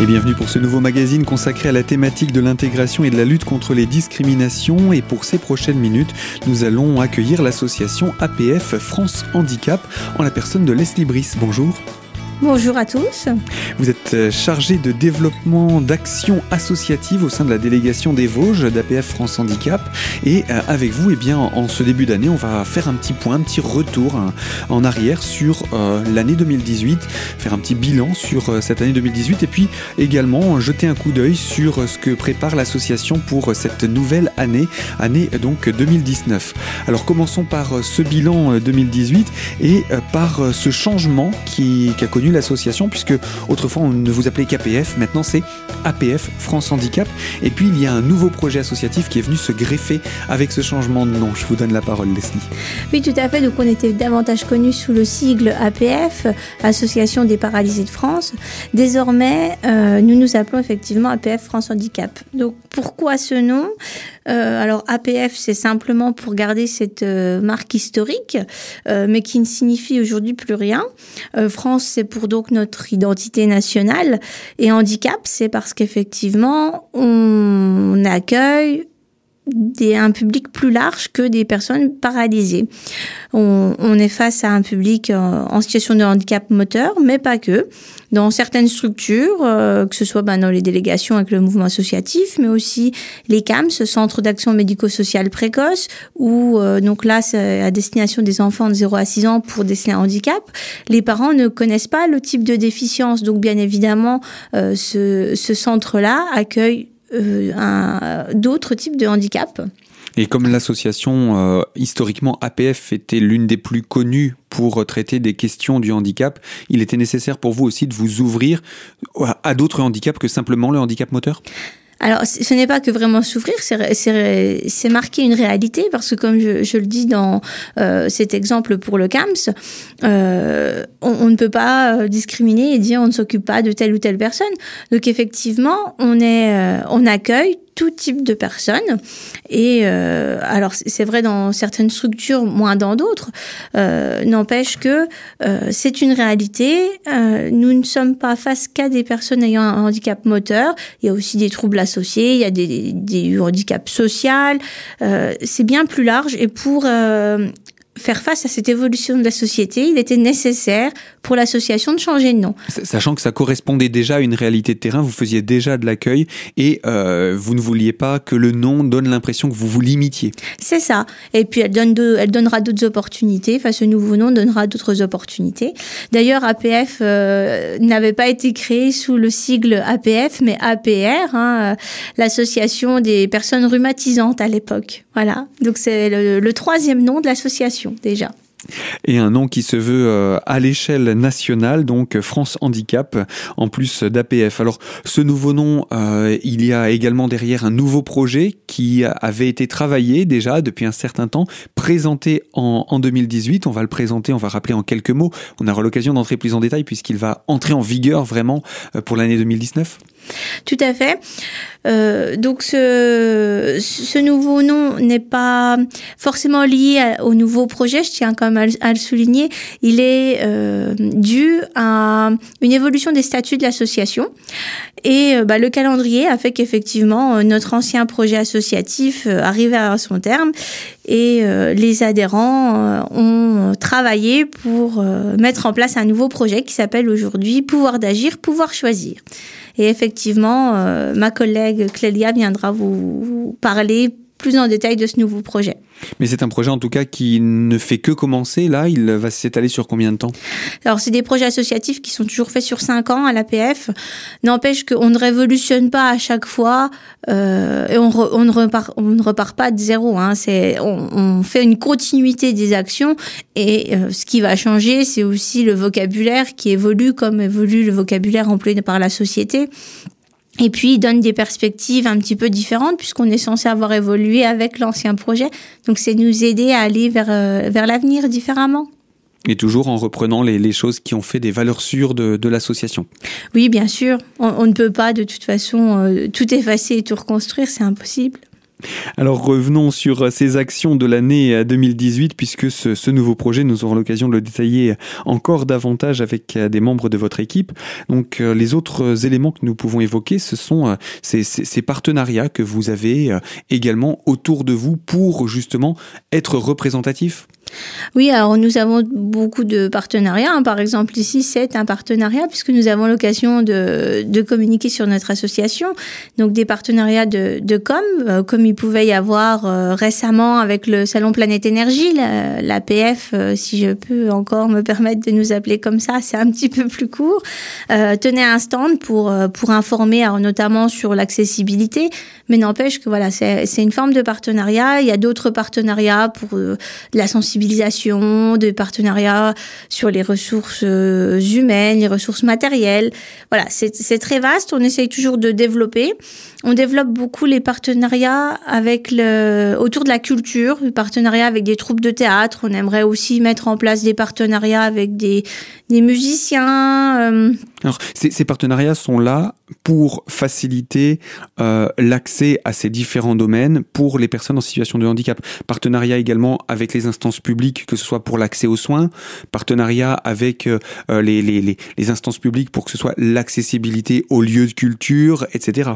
Et bienvenue pour ce nouveau magazine consacré à la thématique de l'intégration et de la lutte contre les discriminations. Et pour ces prochaines minutes, nous allons accueillir l'association APF France Handicap en la personne de Leslie Brice. Bonjour. Bonjour à tous. Vous êtes euh, chargé de développement d'actions associatives au sein de la délégation des Vosges d'APF France Handicap. Et euh, avec vous, eh bien, en ce début d'année, on va faire un petit point, un petit retour en arrière sur euh, l'année 2018, faire un petit bilan sur cette année 2018 et puis également jeter un coup d'œil sur ce que prépare l'association pour cette nouvelle année, année donc 2019. Alors commençons par ce bilan 2018 et par ce changement qui a connu l'association, puisque autrefois on ne vous appelait qu'APF, maintenant c'est APF France Handicap. Et puis il y a un nouveau projet associatif qui est venu se greffer avec ce changement de nom. Je vous donne la parole, Leslie. Oui, tout à fait. Donc on était davantage connu sous le sigle APF, Association des paralysés de France. Désormais, euh, nous nous appelons effectivement APF France Handicap. Donc pourquoi ce nom? Euh, Alors APF, c'est simplement pour garder cette euh, marque historique, mais qui ne signifie aujourd'hui plus rien. France, c'est pour donc notre identité nationale. Et handicap, c'est parce qu'effectivement, on accueille des, un public plus large que des personnes paralysées. On, on est face à un public en, situation de handicap moteur, mais pas que. Dans certaines structures, euh, que ce soit ben, dans les délégations avec le mouvement associatif, mais aussi les CAMS, Centre d'action médico-sociale précoce, ou euh, donc là, c'est à destination des enfants de 0 à 6 ans pour déceler un handicap. Les parents ne connaissent pas le type de déficience, donc bien évidemment, euh, ce, ce centre-là accueille euh, d'autres types de handicaps. Et comme l'association euh, historiquement APF était l'une des plus connues pour traiter des questions du handicap, il était nécessaire pour vous aussi de vous ouvrir à d'autres handicaps que simplement le handicap moteur? Alors, ce n'est pas que vraiment souffrir, c'est marquer une réalité, parce que comme je, le dis dans euh, cet exemple pour le CAMS, euh, on, ne peut pas euh, discriminer et dire on ne s'occupe pas de telle ou telle personne. Donc effectivement, on, est, on accueille tout type de personnes. Et euh, alors c'est vrai dans certaines structures, moins dans d'autres. Euh, N'empêche que euh, c'est une réalité. Nous ne sommes pas face qu'à des personnes ayant un handicap moteur. Il y a aussi des troubles associés. Il y a des, handicaps sociaux. C'est bien plus large. Et pour faire face à cette évolution de la société, il était nécessaire pour l'association de changer de nom. Sachant que ça correspondait déjà à une réalité de terrain, vous faisiez déjà de l'accueil et euh, vous ne vouliez pas que le nom donne l'impression que vous vous limitiez. C'est ça. Et puis elle, donne de, elle donnera d'autres opportunités. Enfin, ce nouveau nom donnera d'autres opportunités. D'ailleurs, APF euh, n'avait pas été créé sous le sigle APF, mais APR, hein, l'association des personnes rhumatisantes à l'époque. Voilà. Donc c'est le, le troisième nom de l'association déjà. Et un nom qui se veut euh, à l'échelle nationale, donc France Handicap, en plus d'APF. Alors ce nouveau nom, euh, il y a également derrière un nouveau projet qui avait été travaillé déjà depuis un certain temps, présenté en, en 2018. On va le présenter, on va rappeler en quelques mots. On aura l'occasion d'entrer plus en détail puisqu'il va entrer en vigueur vraiment euh, pour l'année 2019. Tout à fait. Euh, donc ce, nouveau nom n'est pas forcément lié au nouveau projet, je tiens quand même à, le souligner. Il est euh, dû à une évolution des statuts de l'association. Et euh, bah, le calendrier a fait qu'effectivement, notre ancien projet associatif arrivait à son terme et les adhérents ont travaillé pour mettre en place un nouveau projet qui s'appelle aujourd'hui Pouvoir d'agir, pouvoir choisir. Et effectivement, ma collègue Clélia viendra vous parler plus en détail de ce nouveau projet. Mais c'est un projet en tout cas qui ne fait que commencer. Là, il va s'étaler sur combien de temps? Alors, c'est des projets associatifs qui sont toujours faits sur 5 ans à l'APF. N'empêche qu'on ne révolutionne pas à chaque fois euh, et on, on, ne repart, on ne repart pas de zéro. Hein. C'est, on, on, fait une continuité des actions et euh, ce qui va changer, c'est aussi le vocabulaire qui évolue comme évolue le vocabulaire employé par la société. Et puis, il donne des perspectives un petit peu différentes puisqu'on est censé avoir évolué avec l'ancien projet. Donc, c'est nous aider à aller vers, euh, vers l'avenir différemment. Et toujours en reprenant les, les, choses qui ont fait des valeurs sûres de, de l'association. Oui, bien sûr. On, on, ne peut pas de toute façon euh, tout effacer et tout reconstruire, c'est impossible. Alors revenons sur ces actions de l'année 2018 puisque ce, nouveau projet, nous aurons l'occasion de le détailler encore davantage avec des membres de votre équipe. Donc les autres éléments que nous pouvons évoquer, ce sont ces, ces partenariats que vous avez également autour de vous pour justement être représentatif oui, alors nous avons beaucoup de partenariats. Hein. Par exemple, ici, c'est un partenariat puisque nous avons l'occasion de, de, communiquer sur notre association. Donc des partenariats de, de com, euh, comme il pouvait y avoir euh, récemment avec le Salon Planète Énergie, l'APF, euh, si je peux encore me permettre de nous appeler comme ça, c'est un petit peu plus court, tenait un stand pour, pour informer alors, notamment sur l'accessibilité. Mais n'empêche que voilà, c'est une forme de partenariat. Il y a d'autres partenariats pour la sensibilisation des partenariats sur les ressources euh, humaines, les ressources matérielles. Voilà, c'est très vaste. On essaye toujours de développer. On développe beaucoup les partenariats avec le, autour de la culture, les partenariats avec des troupes de théâtre. On aimerait aussi mettre en place des partenariats avec des, des musiciens. Euh. Alors, ces, partenariats sont là pour faciliter euh, l'accès à ces différents domaines pour les personnes en situation de handicap. Partenariat également avec les instances publiques, que ce soit pour l'accès aux soins. Partenariat avec euh, les, les, instances publiques pour que ce soit l'accessibilité aux lieux de culture, etc.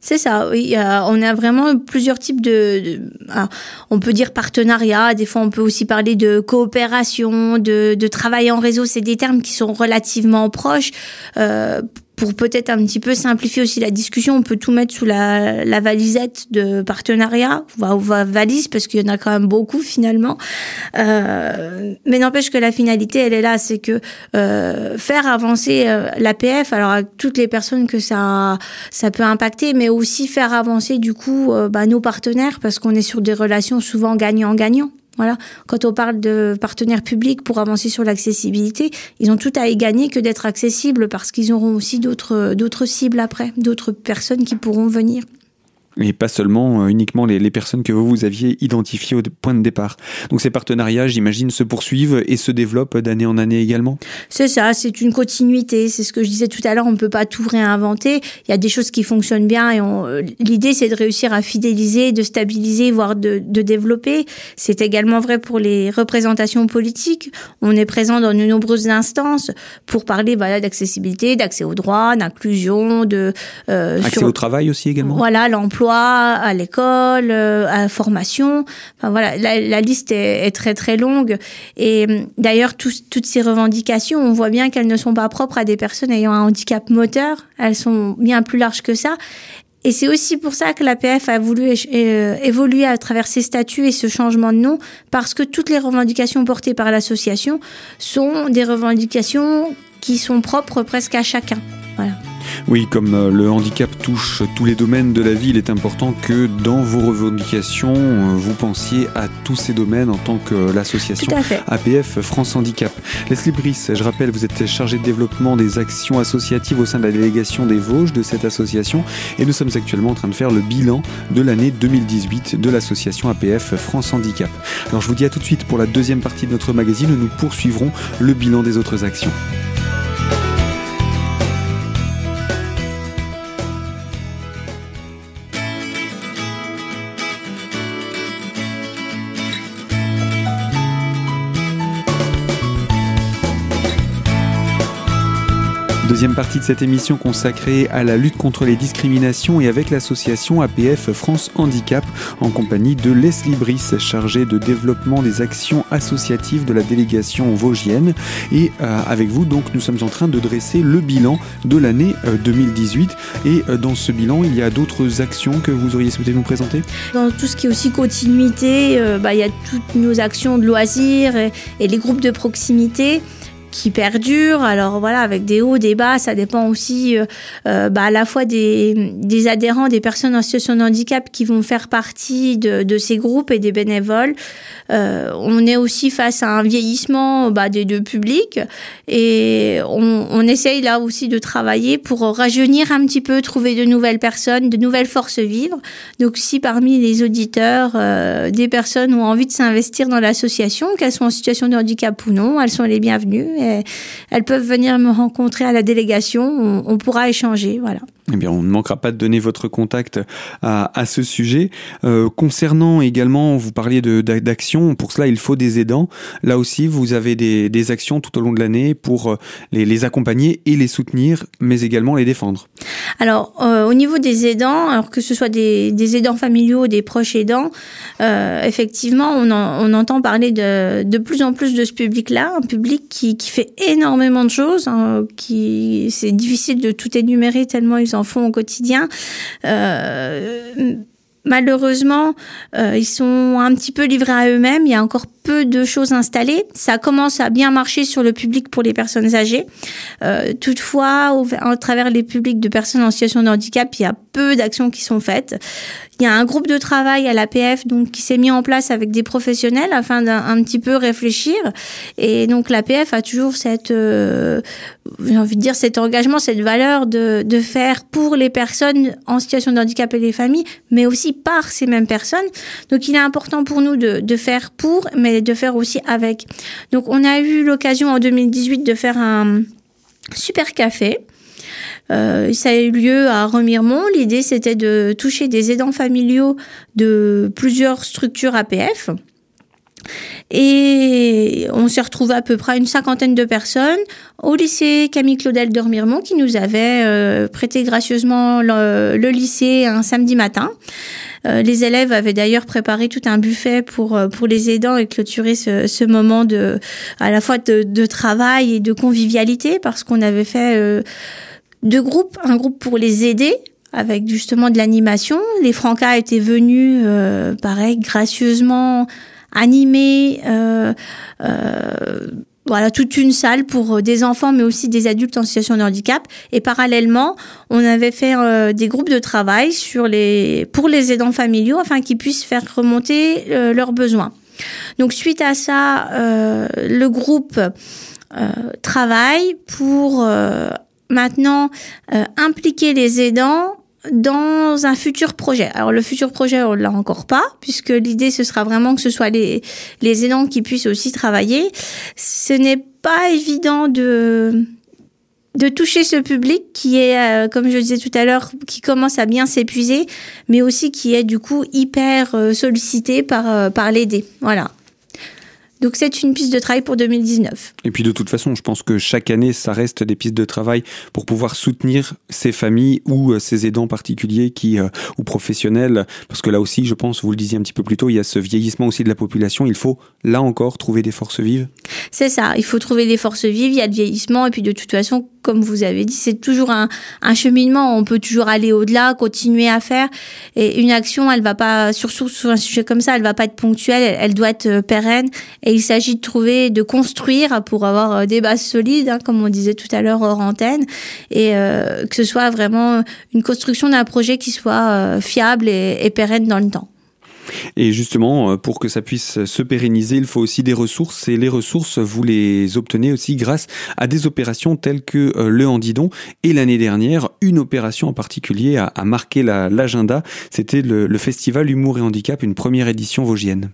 C'est ça, oui. on a vraiment plusieurs types de, on peut dire partenariat. Des fois, on peut aussi parler de coopération, de travail en réseau. C'est des termes qui sont relativement proches. Pour peut-être un petit peu simplifier aussi la discussion, on peut tout mettre sous la, la valisette de partenariat, ou valise, parce qu'il y en a quand même beaucoup finalement. Euh, mais n'empêche que la finalité, elle est là, c'est que euh, faire avancer euh, l'APF, alors à toutes les personnes que ça, ça peut impacter, mais aussi faire avancer du coup euh, bah, nos partenaires, parce qu'on est sur des relations souvent gagnant-gagnant. Voilà. Quand on parle de partenaires publics pour avancer sur l'accessibilité, ils ont tout à y gagner que d'être accessibles parce qu'ils auront aussi d'autres, d'autres cibles après, d'autres personnes qui pourront venir et pas seulement euh, uniquement les, les, personnes que vous, vous aviez identifiées au point de départ. Donc ces partenariats, j'imagine, se poursuivent et se développent d'année en année également? C'est ça, c'est une continuité, c'est ce que je disais tout à l'heure, on ne peut pas tout réinventer, il y a des choses qui fonctionnent bien et euh, l'idée c'est de réussir à fidéliser, de stabiliser, voire de, de développer. C'est également vrai pour les représentations politiques, on est présent dans de nombreuses instances pour parler voilà, d'accessibilité, d'accès aux droits, d'inclusion, de... Euh, Accès au travail aussi également? Voilà, l'emploi à l'école, euh, à la formation. Enfin voilà, la, liste est, très très longue. Et euh, d'ailleurs, toutes ces revendications, on voit bien qu'elles ne sont pas propres à des personnes ayant un handicap moteur. Elles sont bien plus larges que ça. Et c'est aussi pour ça que l'APF a voulu euh, évoluer à travers ses statuts et ce changement de nom, parce que toutes les revendications portées par l'association sont des revendications qui sont propres presque à chacun. Oui, comme euh, le handicap touche tous les domaines de la vie, il est important que dans vos revendications, euh, vous pensiez à tous ces domaines en tant que l'association APF France Handicap. Leslie Brice, je rappelle, vous êtes chargé de développement des actions associatives au sein de la délégation des Vosges de cette association et nous sommes actuellement en train de faire le bilan de l'année 2018 de l'association APF France Handicap. Alors je vous dis à tout de suite pour la deuxième partie de notre magazine où nous poursuivrons le bilan des autres actions. Deuxième partie de cette émission consacrée à la lutte contre les discriminations et avec l'association APF France Handicap en compagnie de Leslie Brice, chargée de développement des actions associatives de la délégation vosgienne. Et euh, avec vous, donc, nous sommes en train de dresser le bilan de l'année 2018. Euh, et euh, dans ce bilan, il y a d'autres actions que vous auriez souhaité nous présenter? Dans tout ce qui est aussi continuité, bah, il y a toutes nos actions de loisirs et les groupes de proximité qui perdure. Alors voilà, avec des hauts, des bas, ça dépend aussi euh, euh, bah, à la fois des, des, adhérents, des personnes en situation de handicap qui vont faire partie de, de ces groupes et des bénévoles. Euh, on est aussi face à un vieillissement bah, des deux publics et on, on, essaye là aussi de travailler pour rajeunir un petit peu, trouver de nouvelles personnes, de nouvelles forces vives. Donc si parmi les auditeurs, euh, des personnes ont envie de s'investir dans l'association, qu'elles soient en situation de handicap ou non, elles sont les bienvenues elles peuvent venir me rencontrer à la délégation. On, pourra échanger, voilà. Eh bien, on ne manquera pas de donner votre contact à, à ce sujet. Euh, concernant également, vous parliez d'actions, pour cela il faut des aidants. Là aussi, vous avez des, des actions tout au long de l'année pour euh, les, accompagner et les soutenir, mais également les défendre. Alors, euh, au niveau des aidants, alors que ce soit des, des aidants familiaux, des proches aidants, effectivement, on, on, entend parler de, de plus en plus de ce public-là, un public qui, qui fait énormément de choses, hein, qui c'est difficile de tout énumérer tellement ils en font au quotidien. Euh, malheureusement, euh, ils sont un petit peu livrés à eux-mêmes. Il y a encore peu de choses installées. Ça commence à bien marcher sur le public pour les personnes âgées. Euh, toutefois, au, à travers les publics de personnes en situation de handicap, il y a peu d'actions qui sont faites. Il y a un groupe de travail à l'APF donc qui s'est mis en place avec des professionnels afin d'un petit peu réfléchir. Et donc l'APF a toujours cette, euh, j'ai envie de dire, cet engagement, cette valeur de, de faire pour les personnes en situation de handicap et les familles, mais aussi par ces mêmes personnes. Donc il est important pour nous de, de faire pour, mais de faire aussi avec. Donc on a eu l'occasion en 2018 de faire un super café. Euh, ça a eu lieu à Remiremont. L'idée, c'était de toucher des aidants familiaux de plusieurs structures APF. Et on s'est retrouvé à peu près une cinquantaine de personnes au lycée Camille Claudel de Remiremont qui nous avait euh, prêté gracieusement le, lycée un samedi matin. Euh, les élèves avaient d'ailleurs préparé tout un buffet pour euh, pour les aidants et clôturer ce, ce moment de à la fois de, de, travail et de convivialité parce qu'on avait fait euh, deux groupes, un groupe pour les aider avec justement de l'animation. Les Francas étaient venus, euh, pareil, gracieusement animés. Euh, euh, voilà, toute une salle pour euh, des enfants, mais aussi des adultes en situation de handicap. Et parallèlement, on avait fait euh, des groupes de travail sur les, pour les aidants familiaux afin qu'ils puissent faire remonter euh, leurs besoins. Donc, suite à ça, le groupe travaille pour maintenant impliquer les aidants dans un futur projet. Alors le futur projet, on l'a encore pas, puisque l'idée ce sera vraiment que ce soit les, les aidants qui puissent aussi travailler. Ce n'est pas évident de de toucher ce public qui est, euh, comme je disais tout à l'heure, qui commence à bien s'épuiser, mais aussi qui est du coup hyper euh, sollicité par, euh, par l'aider. Voilà. Donc c'est une piste de travail pour 2019. Et puis de toute façon, je pense que chaque année, ça reste des pistes de travail pour pouvoir soutenir ces familles ou euh, ces aidants particuliers qui euh, ou professionnels, parce que là aussi, je pense, vous le disiez un petit peu plus tôt, il y a ce vieillissement aussi de la population. Il faut là encore trouver des forces vives. C'est ça. Il faut trouver des forces vives. Il y a le vieillissement et puis de toute façon, comme vous avez dit, c'est toujours un, un, cheminement. On peut toujours aller au-delà, continuer à faire. Et une action, elle va pas, surtout sur un sujet comme ça, elle va pas être ponctuelle. Elle, doit être euh, pérenne. Et il s'agit de trouver, de construire pour avoir euh, des bases solides, hein, comme on disait tout à l'heure hors antenne, et euh, que ce soit vraiment une construction d'un projet qui soit euh, fiable et pérenne dans le temps. Et justement, pour que ça puisse se pérenniser, il faut aussi des ressources. Et les ressources, vous les obtenez aussi grâce à des opérations telles que le Handidon. Et l'année dernière, une opération en particulier a, marqué l'agenda. La, C'était le, le, festival Humour et Handicap, une première édition vosgienne.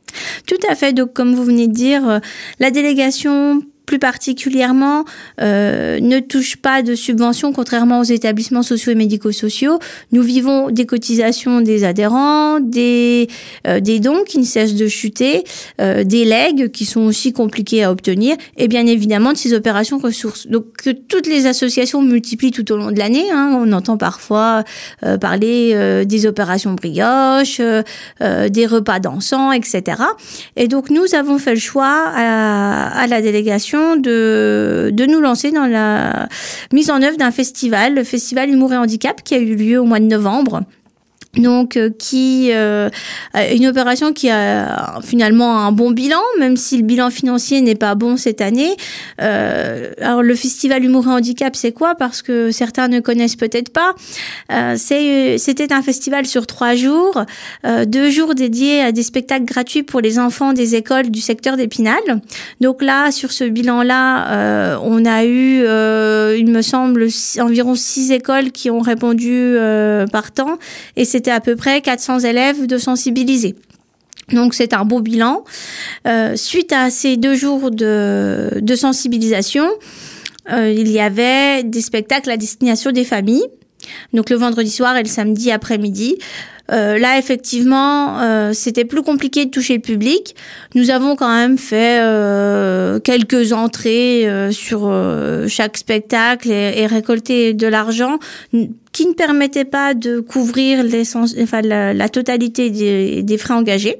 Tout à fait. Donc, comme vous venez de dire, la délégation plus particulièrement euh, ne touche pas de subventions, contrairement aux établissements sociaux et médico-sociaux. Nous vivons des cotisations des adhérents, des, euh, des dons qui ne cessent de chuter, euh, des legs qui sont aussi compliqués à obtenir, et bien évidemment de ces opérations ressources. Donc que toutes les associations multiplient tout au long de l'année. Hein. On entend parfois euh, parler euh, des opérations brioche, euh, des repas dansants, etc. Et donc nous avons fait le choix à, à la délégation de, de nous lancer dans la mise en œuvre d'un festival, le Festival Humour et Handicap, qui a eu lieu au mois de novembre donc euh, qui euh, une opération qui a finalement un bon bilan même si le bilan financier n'est pas bon cette année. Euh, alors le festival humour et handicap c'est quoi? Parce que certains ne connaissent peut-être pas. Euh, c'était un festival sur trois jours euh, deux jours dédiés à des spectacles gratuits pour les enfants des écoles du secteur d'Épinal donc là sur ce bilan là euh, on a eu il me semble environ six écoles qui ont répondu par temps. Et à peu près 400 élèves de sensibiliser. Donc c'est un beau bilan. Euh, suite à ces deux jours de, de sensibilisation, euh, il y avait des spectacles à destination des familles. donc le vendredi soir et le samedi après-midi. Euh, là, effectivement, euh, c'était plus compliqué de toucher le public. Nous avons quand même fait euh, quelques entrées euh, sur euh, chaque spectacle et, et récolté de l'argent qui ne permettait pas de couvrir enfin, la, la, totalité des, des, frais engagés.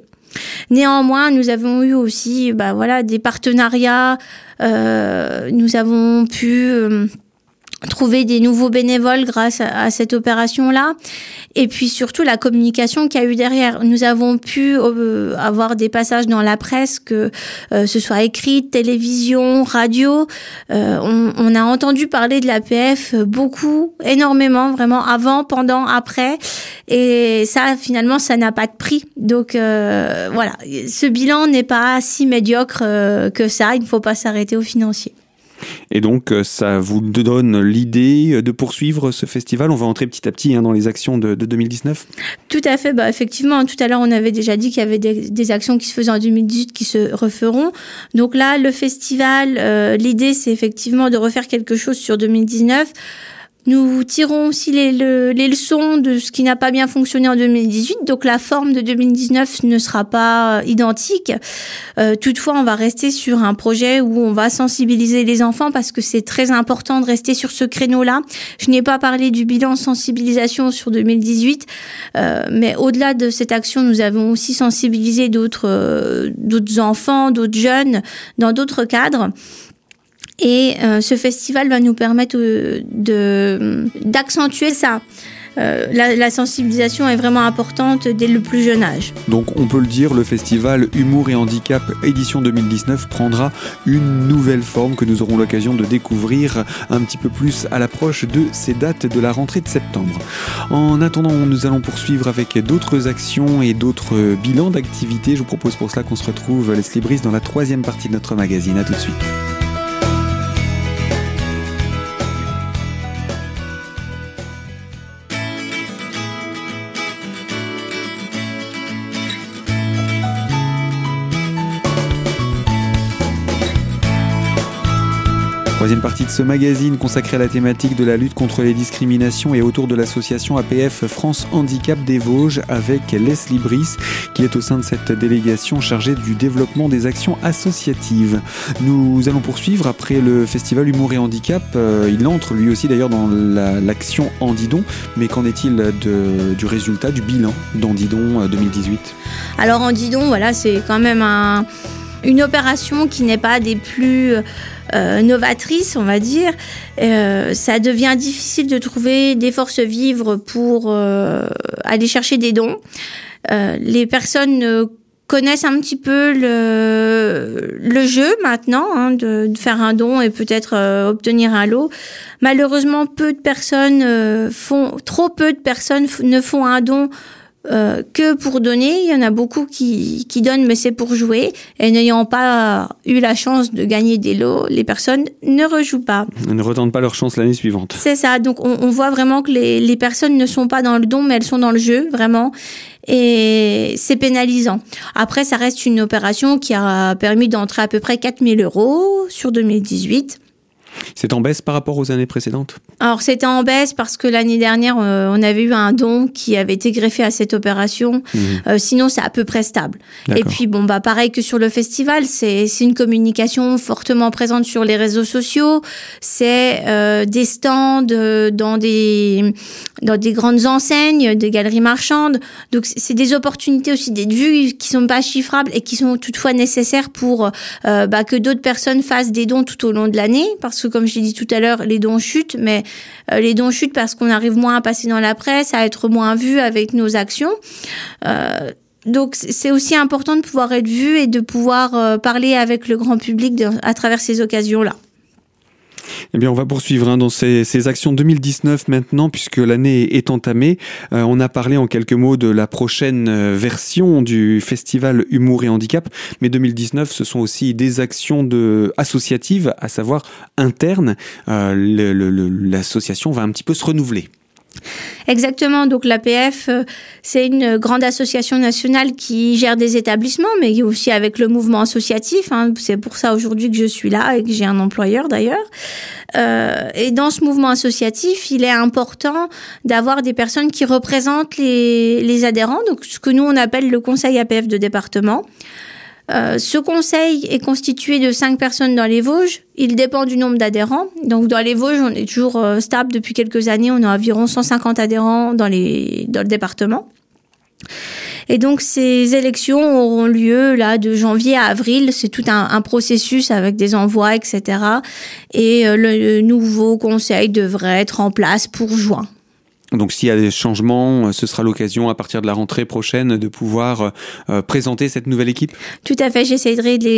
Néanmoins, nous avons eu aussi bah, voilà, des partenariats. nous avons pu trouver des nouveaux bénévoles grâce à, cette opération-là. Et puis surtout la communication qu'il y a eu derrière. Nous avons pu euh, avoir des passages dans la presse, que euh, ce soit écrit, télévision, radio. Euh, on, on, a entendu parler de l'APF beaucoup, énormément, vraiment avant, pendant, après. Et ça, finalement, ça n'a pas de prix. Donc euh, voilà, ce bilan n'est pas si médiocre que ça. Il ne faut pas s'arrêter au financier. Et donc, euh, ça vous donne l'idée de poursuivre ce festival. On va entrer petit à petit hein, dans les actions de, de, 2019. Tout à fait. Bah, effectivement, tout à l'heure, on avait déjà dit qu'il y avait des, des, actions qui se faisaient en 2018 qui se referont. Donc là, le festival, euh, l'idée, c'est effectivement de refaire quelque chose sur 2019. Nous tirons aussi les, le, les, leçons de ce qui n'a pas bien fonctionné en 2018. Donc la forme de 2019 ne sera pas identique. Euh, toutefois, on va rester sur un projet où on va sensibiliser les enfants parce que c'est très important de rester sur ce créneau-là. Je n'ai pas parlé du bilan sensibilisation sur 2018, euh, mais au-delà de cette action, nous avons aussi sensibilisé d'autres euh, d'autres enfants, d'autres jeunes dans d'autres cadres. Et euh, ce festival va nous permettre euh, de d'accentuer ça. Euh, la, sensibilisation est vraiment importante dès le plus jeune âge. Donc on peut le dire, le festival Humour et Handicap édition 2019 prendra une nouvelle forme que nous aurons l'occasion de découvrir un petit peu plus à l'approche de ces dates de la rentrée de septembre. En attendant, nous allons poursuivre avec d'autres actions et d'autres bilans d'activités. Je vous propose pour cela qu'on se retrouve, Leslie Brice, dans la troisième partie de notre magazine. A tout de suite. Troisième partie de ce magazine consacré à la thématique de la lutte contre les discriminations et autour de l'association APF France Handicap des Vosges avec Leslie Brice qui est au sein de cette délégation chargée du développement des actions associatives. Nous allons poursuivre après le festival Humour et Handicap. Euh, il entre lui aussi d'ailleurs dans l'action la, Andidon, mais qu'en est-il du résultat, du bilan d'Andidon 2018 Alors Andidon, voilà, c'est quand même un, une opération qui n'est pas des plus euh, novatrice, on va dire, euh, ça devient difficile de trouver des forces vives pour euh, aller chercher des dons. Euh, les personnes connaissent un petit peu le, le jeu maintenant, hein, de, de, faire un don et peut-être euh, obtenir un lot. Malheureusement, peu de personnes euh, font, trop peu de personnes ne font un don euh, que pour donner. Il y en a beaucoup qui, qui donnent, mais c'est pour jouer. Et n'ayant pas eu la chance de gagner des lots, les personnes ne rejouent pas. Elles ne retentent pas leur chance l'année suivante. C'est ça. Donc on, on, voit vraiment que les, les personnes ne sont pas dans le don, mais elles sont dans le jeu, vraiment. Et c'est pénalisant. Après, ça reste une opération qui a permis d'entrer à peu près 4000 euros sur 2018. C'est en baisse par rapport aux années précédentes Alors c'était en baisse parce que l'année dernière, euh, on avait eu un don qui avait été greffé à cette opération. Mmh. Euh, sinon, c'est à peu près stable. Et puis bon, bah pareil que sur le festival, c'est une communication fortement présente sur les réseaux sociaux. C'est euh, des stands dans des dans des grandes enseignes, des galeries marchandes. Donc c'est des opportunités aussi d'être vues qui sont pas chiffrables et qui sont toutefois nécessaires pour bah, que d'autres personnes fassent des dons tout au long de l'année parce que comme je l'ai dit tout à l'heure, les dons chutent, mais euh, les dons chutent parce qu'on arrive moins à passer dans la presse, à être moins vu avec nos actions. Euh, donc c'est aussi important de pouvoir être vu et de pouvoir euh, parler avec le grand public à travers ces occasions-là. Eh bien, on va poursuivre hein, dans ces, ces, actions 2019 maintenant, puisque l'année est entamée. Euh, on a parlé en quelques mots de la prochaine euh, version du festival Humour et Handicap, mais 2019, ce sont aussi des actions de, associatives, à savoir internes. Euh, L'association va un petit peu se renouveler. Exactement. Donc l'APF, euh, c'est une grande association nationale qui gère des établissements, mais aussi avec le mouvement associatif. Hein. C'est pour ça aujourd'hui que je suis là et que j'ai un employeur d'ailleurs. Euh, et dans ce mouvement associatif, il est important d'avoir des personnes qui représentent les, les adhérents, donc ce que nous on appelle le conseil APF de département. Euh, ce conseil est constitué de cinq personnes dans les Vosges. Il dépend du nombre d'adhérents. Donc dans les Vosges, on est toujours euh, stable depuis quelques années. On a environ 150 adhérents dans, les, dans le département. Et donc ces élections auront lieu là de janvier à avril. C'est tout un, un, processus avec des envois, etc. Et euh, le nouveau conseil devrait être en place pour juin. Donc s'il y a des changements, euh, ce sera l'occasion à partir de la rentrée prochaine de pouvoir euh, euh, présenter cette nouvelle équipe? Tout à fait, j'essaierai de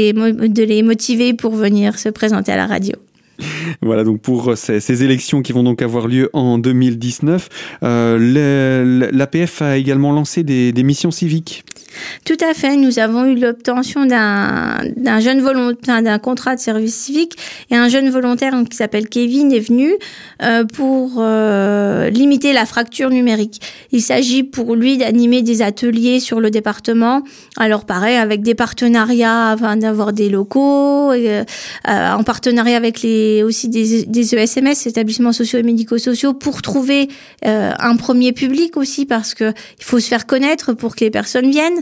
de les motiver pour venir se présenter à la radio. Voilà donc pour ces, ces, élections qui vont donc avoir lieu en 2019. Euh, L'APF a également lancé des, missions civiques. Tout à fait. Nous avons eu l'obtention d'un jeune volontaire, d'un contrat de service civique et un jeune volontaire qui s'appelle Kevin est venu euh, pour euh, limiter la fracture numérique. Il s'agit pour lui d'animer des ateliers sur le département. Alors pareil, avec des partenariats afin d'avoir des locaux, euh, en partenariat avec les aussi des, des ESMS, établissements sociaux et médico-sociaux, pour trouver euh, un premier public aussi parce que il faut se faire connaître pour que les personnes viennent.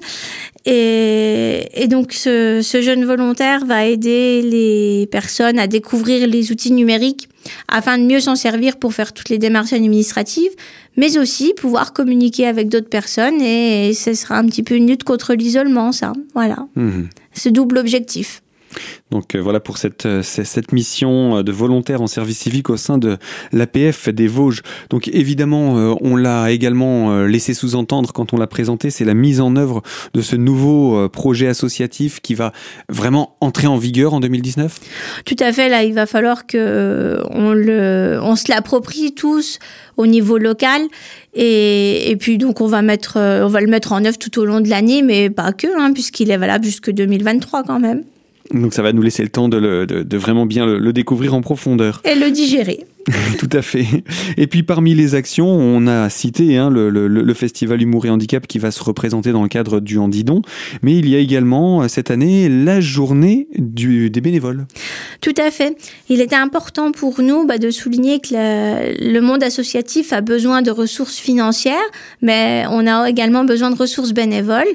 Et, et donc ce, ce, jeune volontaire va aider les personnes à découvrir les outils numériques afin de mieux s'en servir pour faire toutes les démarches administratives, mais aussi pouvoir communiquer avec d'autres personnes et, ce sera un petit peu une lutte contre l'isolement, ça. Voilà. Mmh. Ce double objectif. Donc euh, voilà pour cette, euh, cette mission euh, de volontaire en service civique au sein de l'APF des Vosges. Donc évidemment, on l'a également laissé sous-entendre quand on l'a présenté, c'est la mise en œuvre de ce nouveau projet associatif qui va vraiment entrer en vigueur en 2019 Tout à fait, là il va falloir que on, le, on se l'approprie tous au niveau local et, et, puis donc on va mettre on va le mettre en œuvre tout au long de l'année mais pas que hein, puisqu'il est valable jusque 2023 quand même. Donc ça va nous laisser le temps de, vraiment bien le, découvrir en profondeur. Et le digérer. Tout à fait. Et puis parmi les actions, on a cité hein, le, festival Humour et Handicap qui va se représenter dans le cadre du Handidon, mais il y a également euh, cette année la journée des bénévoles. Tout à fait. Il était important pour nous bah, de souligner que le monde associatif a besoin de ressources financières, mais on a également besoin de ressources bénévoles.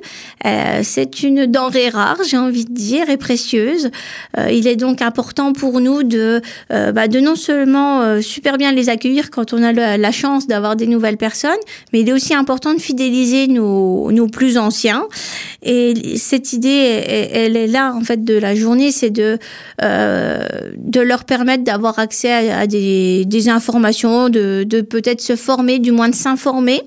Euh, C'est une denrée rare, j'ai envie de dire, et précieuse. Euh, il est donc important pour nous de, bah, de non seulement super bien les accueillir quand on a la, chance d'avoir des nouvelles personnes, mais il est aussi important de fidéliser nos, nos plus anciens. Et cette idée, elle, est là en fait de la journée, c'est de euh, de leur permettre d'avoir accès à, à des, des, informations, de, de peut-être se former, du moins de s'informer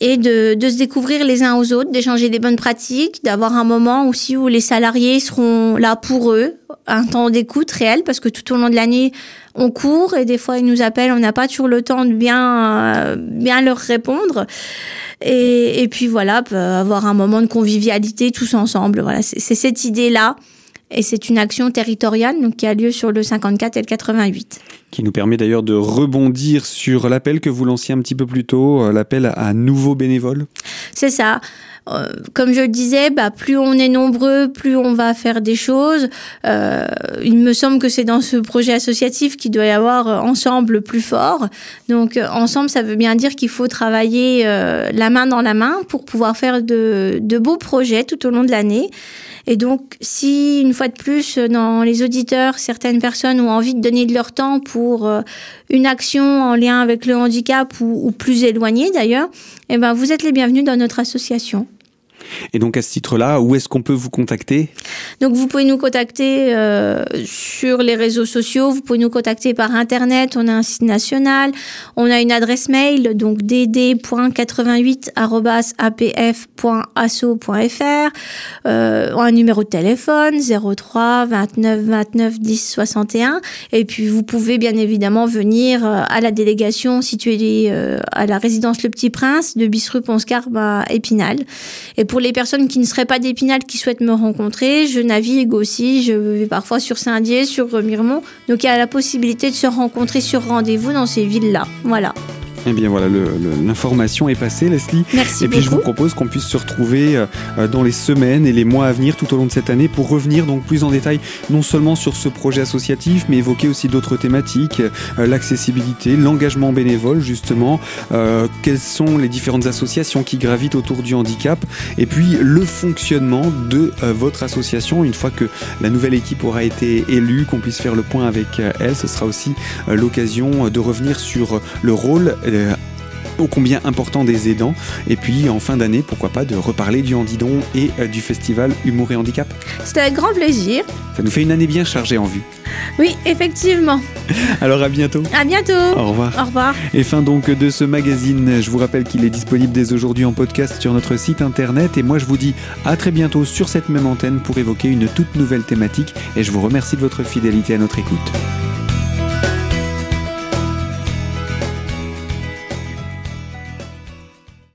et de, de, se découvrir les uns aux autres, d'échanger des bonnes pratiques, d'avoir un moment aussi où les salariés seront là pour eux, un temps d'écoute réel, parce que tout au long de l'année, on court et des fois ils nous appellent, on n'a pas toujours le temps de bien, euh, bien leur répondre. Et, et puis voilà, avoir un moment de convivialité tous ensemble. Voilà, c'est cette idée-là et c'est une action territoriale donc, qui a lieu sur le 54 et le 88. Qui nous permet d'ailleurs de rebondir sur l'appel que vous lanciez un petit peu plus tôt, euh, l'appel à nouveaux bénévoles. C'est ça. Euh, comme je le disais, bah, plus on est nombreux, plus on va faire des choses. Euh, il me semble que c'est dans ce projet associatif qu'il doit y avoir euh, ensemble plus fort. Donc ensemble, ça veut bien dire qu'il faut travailler la main dans la main pour pouvoir faire de, de beaux projets tout au long de l'année. Et donc, si une fois de plus, dans les auditeurs, certaines personnes ont envie de donner de leur temps pour euh, une action en lien avec le handicap ou, plus éloignée d'ailleurs, eh ben, vous êtes les bienvenus dans notre association. Et donc à ce titre-là, où est-ce qu'on peut vous contacter? Donc vous pouvez nous contacter euh, sur les réseaux sociaux, vous pouvez nous contacter par internet, on a un site national, on a une adresse mail donc dd.88@apf.asso.fr, euh, un numéro de téléphone 03 29 29 10 61 et puis vous pouvez bien évidemment venir euh, à la délégation située euh, à la résidence Le Petit Prince de Bisseru Ponscarbe à Épinal. Pour les personnes qui ne seraient pas d'Épinal qui souhaitent me rencontrer, je navigue aussi. Je vais parfois sur Saint-Dié, sur Remiremont. Donc il y a la possibilité de se rencontrer sur rendez-vous dans ces villes-là. Voilà. Eh bien voilà, l'information est passée, Leslie. Merci Et puis beaucoup. je vous propose qu'on puisse se retrouver euh, dans les semaines et les mois à venir tout au long de cette année pour revenir donc plus en détail non seulement sur ce projet associatif, mais évoquer aussi d'autres thématiques, euh, l'accessibilité, l'engagement bénévole justement, euh, quelles sont les différentes associations qui gravitent autour du handicap, et puis le fonctionnement de euh, votre association une fois que la nouvelle équipe aura été élue, qu'on puisse faire le point avec euh, elle. Ce sera aussi euh, l'occasion de revenir sur le rôle euh, ô combien important des aidants. Et puis en fin d'année, pourquoi pas de reparler du Handidon et euh, du festival Humour et Handicap. C'était un grand plaisir. Ça nous fait une année bien chargée en vue. Oui, effectivement. Alors à bientôt. À bientôt. Au revoir. Au revoir. Et fin donc de ce magazine. Je vous rappelle qu'il est disponible dès aujourd'hui en podcast sur notre site internet. Et moi, je vous dis à très bientôt sur cette même antenne pour évoquer une toute nouvelle thématique. Et je vous remercie de votre fidélité à notre écoute.